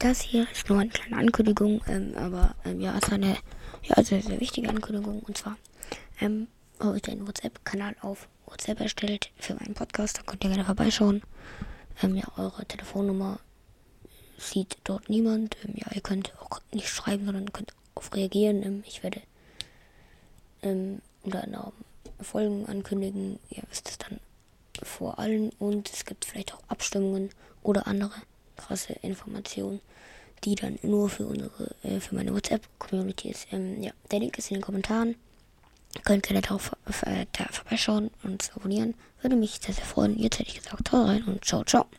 Das hier ist nur eine kleine Ankündigung, ähm, aber ähm, ja, es ist eine ja, sehr, sehr wichtige Ankündigung. Und zwar ähm, habe ich einen WhatsApp-Kanal auf WhatsApp erstellt für meinen Podcast. Da könnt ihr gerne vorbeischauen. Ähm, ja, eure Telefonnummer sieht dort niemand. Ähm, ja, ihr könnt auch nicht schreiben, sondern könnt auf reagieren. Ähm, ich werde ähm, unter anderem Folgen ankündigen. Ihr wisst es dann vor allen und es gibt vielleicht auch Abstimmungen oder andere krasse Informationen, die dann nur für unsere, äh, für meine WhatsApp-Community ist. Ähm, ja, der Link ist in den Kommentaren. Könnt gerne darauf äh, da vorbeischauen und abonnieren. Würde mich sehr, sehr freuen. Jetzt hätte ich gesagt, hau rein und ciao, ciao.